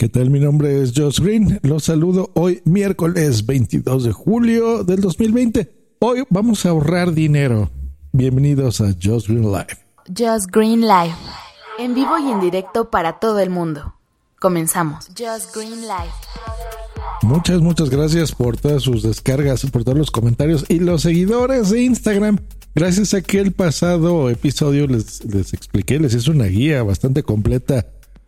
¿Qué tal? Mi nombre es Josh Green. Los saludo hoy miércoles 22 de julio del 2020. Hoy vamos a ahorrar dinero. Bienvenidos a Josh Green Live. Just Green Live. En vivo y en directo para todo el mundo. Comenzamos. Just Green Live. Muchas, muchas gracias por todas sus descargas, por todos los comentarios y los seguidores de Instagram. Gracias a que el pasado episodio les, les expliqué, les hice una guía bastante completa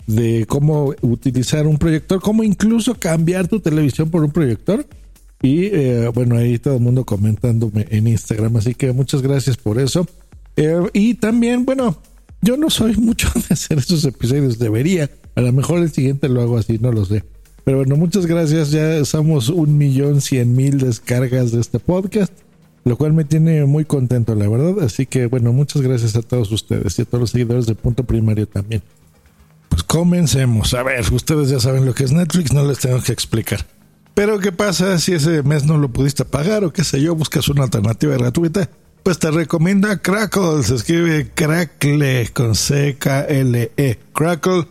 de cómo utilizar un proyector, cómo incluso cambiar tu televisión por un proyector. Y eh, bueno, ahí todo el mundo comentándome en Instagram, así que muchas gracias por eso. Eh, y también, bueno, yo no soy mucho de hacer esos episodios, debería. A lo mejor el siguiente lo hago así, no lo sé. Pero bueno, muchas gracias. Ya somos un millón cien mil descargas de este podcast, lo cual me tiene muy contento, la verdad. Así que bueno, muchas gracias a todos ustedes y a todos los seguidores de Punto Primario también. Comencemos. A ver, ustedes ya saben lo que es Netflix, no les tengo que explicar. Pero ¿qué pasa si ese mes no lo pudiste pagar o qué sé yo, buscas una alternativa gratuita? Pues te recomienda Crackle, se escribe Crackle con C-K-L-E, Crackle,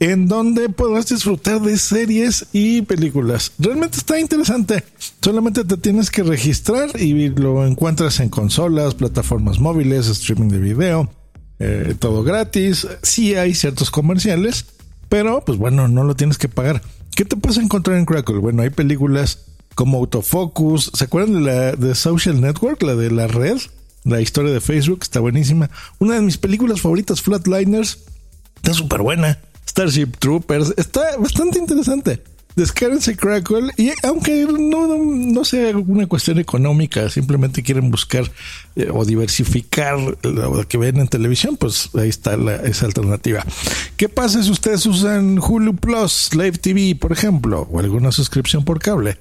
en donde podrás disfrutar de series y películas. Realmente está interesante. Solamente te tienes que registrar y lo encuentras en consolas, plataformas móviles, streaming de video eh, todo gratis. Sí hay ciertos comerciales, pero pues bueno, no lo tienes que pagar. ¿Qué te puedes encontrar en Crackle? Bueno, hay películas como Autofocus. ¿Se acuerdan de la de Social Network, la de la red? La historia de Facebook está buenísima. Una de mis películas favoritas, Flatliners, está súper buena. Starship Troopers, está bastante interesante descárguense Crackle y aunque no, no, sea una cuestión económica, simplemente quieren buscar eh, o diversificar lo que ven en televisión, pues ahí está esa alternativa. ¿Qué pasa si ustedes usan Hulu Plus, Live TV, por ejemplo, o alguna suscripción por cable?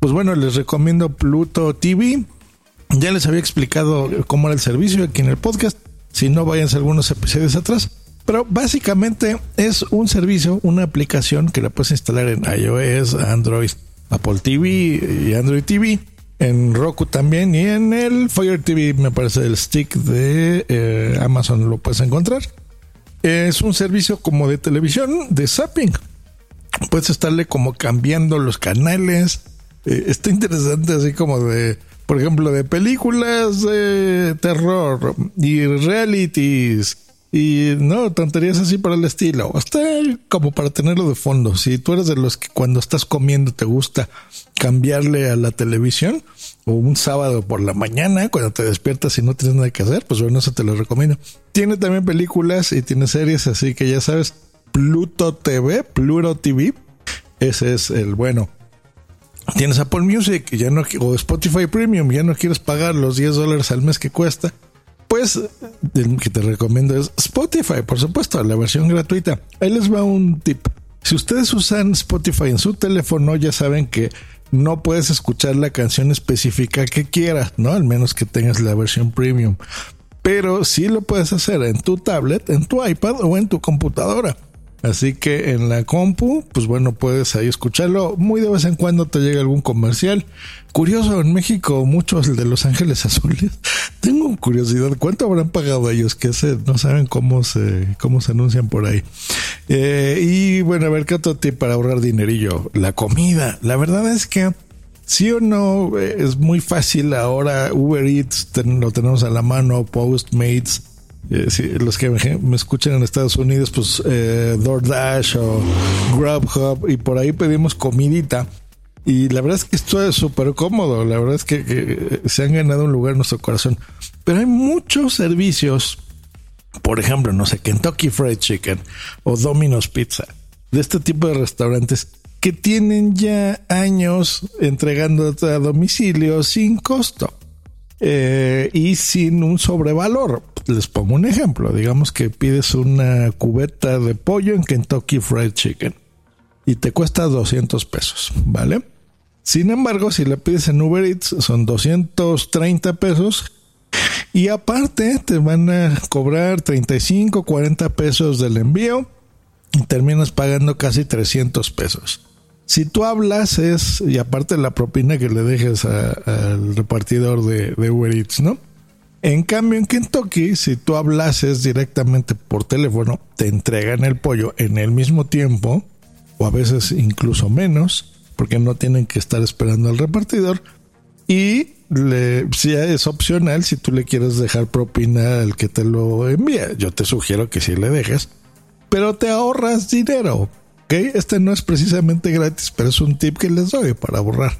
Pues bueno, les recomiendo Pluto TV. Ya les había explicado cómo era el servicio aquí en el podcast. Si no, váyanse algunos episodios atrás. Pero básicamente es un servicio, una aplicación que la puedes instalar en iOS, Android, Apple TV y Android TV. En Roku también y en el Fire TV, me parece el stick de eh, Amazon lo puedes encontrar. Es un servicio como de televisión, de zapping. Puedes estarle como cambiando los canales. Eh, está interesante así como de, por ejemplo, de películas de terror y realities y no, tonterías así para el estilo. Hasta como para tenerlo de fondo. Si tú eres de los que cuando estás comiendo te gusta cambiarle a la televisión o un sábado por la mañana cuando te despiertas y no tienes nada que hacer, pues bueno, eso te lo recomiendo. Tiene también películas y tiene series, así que ya sabes, Pluto TV, Pluto TV, ese es el bueno. Tienes Apple Music ya no, o Spotify Premium, ya no quieres pagar los 10 dólares al mes que cuesta el que te recomiendo es Spotify, por supuesto, la versión gratuita. Ahí les va un tip. Si ustedes usan Spotify en su teléfono, ya saben que no puedes escuchar la canción específica que quieras, ¿no? Al menos que tengas la versión premium. Pero sí lo puedes hacer en tu tablet, en tu iPad o en tu computadora. Así que en la compu, pues bueno, puedes ahí escucharlo. Muy de vez en cuando te llega algún comercial. Curioso, en México, muchos de Los Ángeles Azules. Tengo curiosidad, ¿cuánto habrán pagado ellos? Que se, no saben cómo se, cómo se anuncian por ahí. Eh, y bueno, a ver, ¿qué otro tip para ahorrar dinerillo? La comida. La verdad es que sí o no, eh, es muy fácil ahora. Uber Eats lo tenemos a la mano, Postmates eh, los que me, escuchan en Estados Unidos, pues eh, DoorDash o Grubhub y por ahí pedimos comidita. Y la verdad es que esto es súper cómodo. La verdad es que, se han ganado un lugar en nuestro corazón. Pero hay muchos servicios, por ejemplo, no sé, Kentucky Fried Chicken o Domino's Pizza, de este tipo de restaurantes que tienen ya años entregando a domicilio sin costo eh, y sin un sobrevalor les pongo un ejemplo. Digamos que pides una cubeta de pollo en Kentucky Fried Chicken y te cuesta 200 pesos, ¿vale? Sin embargo, si la pides en Uber Eats son 230 pesos y aparte te van a cobrar 35, 40 pesos del envío y terminas pagando casi 300 pesos. Si tú hablas es, y aparte la propina que le dejes al repartidor de, de Uber Eats, ¿no? En cambio, en Kentucky, si tú hablases directamente por teléfono, te entregan el pollo en el mismo tiempo o a veces incluso menos, porque no tienen que estar esperando al repartidor. Y le, si es opcional, si tú le quieres dejar propina al que te lo envía, yo te sugiero que sí le dejes, pero te ahorras dinero. ¿Ok? Este no es precisamente gratis, pero es un tip que les doy para borrar.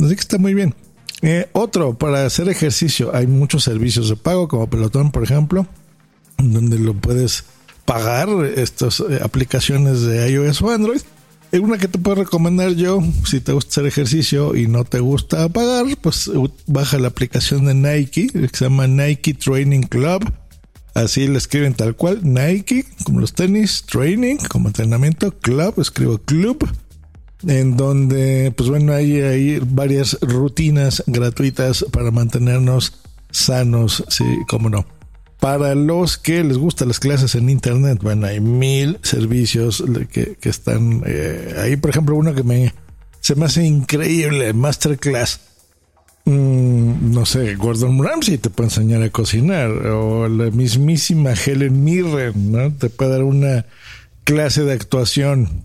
Así que está muy bien. Eh, otro, para hacer ejercicio, hay muchos servicios de pago, como Pelotón, por ejemplo, donde lo puedes pagar, estas eh, aplicaciones de iOS o Android. Eh, una que te puedo recomendar yo, si te gusta hacer ejercicio y no te gusta pagar, pues baja la aplicación de Nike, que se llama Nike Training Club. Así le escriben tal cual, Nike, como los tenis, training, como entrenamiento, club, escribo club en donde, pues bueno, hay, varias rutinas gratuitas para mantenernos sanos, sí, cómo no. Para los que les gustan las clases en internet, bueno, hay mil servicios que, que están eh, ahí. Por ejemplo, uno que me se me hace increíble, Masterclass. Mm, no sé, Gordon Ramsay te puede enseñar a cocinar, o la mismísima Helen Mirren, ¿no? Te puede dar una clase de actuación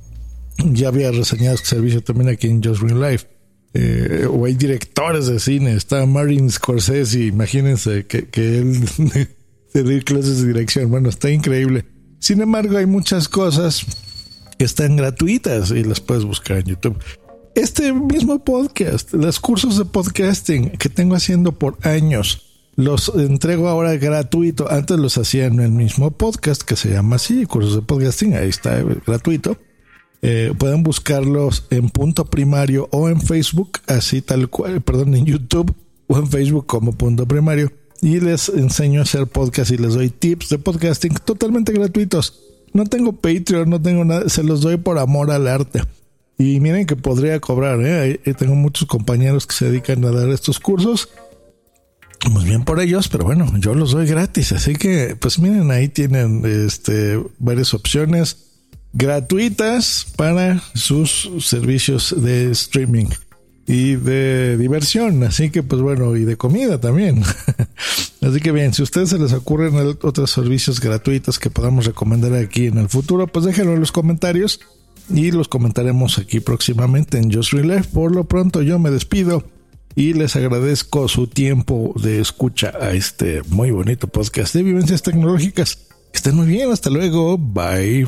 ya había reseñado este servicio también aquí en Just Real Life. Eh, o hay directores de cine, está Martin Scorsese, imagínense que, que él se dé clases de dirección. Bueno, está increíble. Sin embargo, hay muchas cosas que están gratuitas y las puedes buscar en YouTube. Este mismo podcast, los cursos de podcasting que tengo haciendo por años, los entrego ahora gratuito. Antes los hacía en el mismo podcast que se llama así, cursos de podcasting, ahí está gratuito eh, pueden buscarlos en punto primario o en Facebook, así tal cual, perdón, en YouTube o en Facebook como punto primario. Y les enseño a hacer podcast y les doy tips de podcasting totalmente gratuitos. No tengo Patreon, no tengo nada, se los doy por amor al arte. Y miren que podría cobrar, ¿eh? tengo muchos compañeros que se dedican a dar estos cursos. Muy bien por ellos, pero bueno, yo los doy gratis. Así que, pues miren, ahí tienen este, varias opciones gratuitas para sus servicios de streaming y de diversión, así que pues bueno, y de comida también. así que bien, si a ustedes se les ocurren otros servicios gratuitos que podamos recomendar aquí en el futuro, pues déjenlo en los comentarios y los comentaremos aquí próximamente en Just Relief. Por lo pronto yo me despido y les agradezco su tiempo de escucha a este muy bonito podcast de vivencias tecnológicas. Estén muy bien, hasta luego, bye.